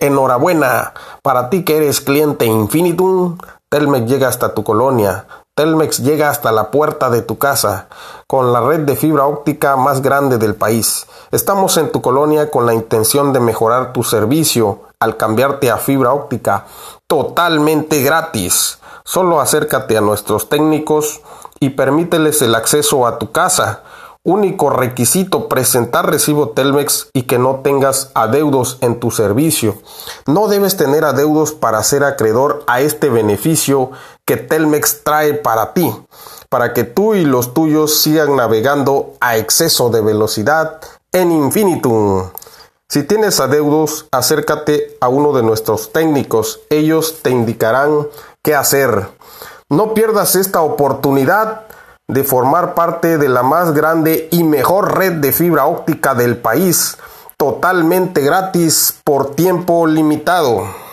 Enhorabuena para ti que eres cliente Infinitum. Telmex llega hasta tu colonia. Telmex llega hasta la puerta de tu casa con la red de fibra óptica más grande del país. Estamos en tu colonia con la intención de mejorar tu servicio al cambiarte a fibra óptica totalmente gratis. Solo acércate a nuestros técnicos y permíteles el acceso a tu casa Único requisito presentar recibo Telmex y que no tengas adeudos en tu servicio. No debes tener adeudos para ser acreedor a este beneficio que Telmex trae para ti, para que tú y los tuyos sigan navegando a exceso de velocidad en infinitum. Si tienes adeudos, acércate a uno de nuestros técnicos. Ellos te indicarán qué hacer. No pierdas esta oportunidad de formar parte de la más grande y mejor red de fibra óptica del país, totalmente gratis por tiempo limitado.